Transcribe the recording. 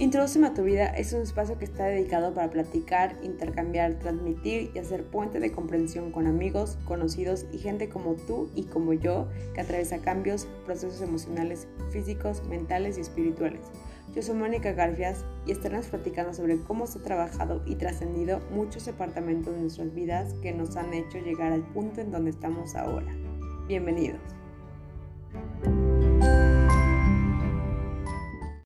Introduceme a tu vida es un espacio que está dedicado para platicar, intercambiar, transmitir y hacer puente de comprensión con amigos, conocidos y gente como tú y como yo que atraviesa cambios, procesos emocionales, físicos, mentales y espirituales. Yo soy Mónica Garfias y estaremos platicando sobre cómo se ha trabajado y trascendido muchos departamentos de nuestras vidas que nos han hecho llegar al punto en donde estamos ahora. Bienvenidos.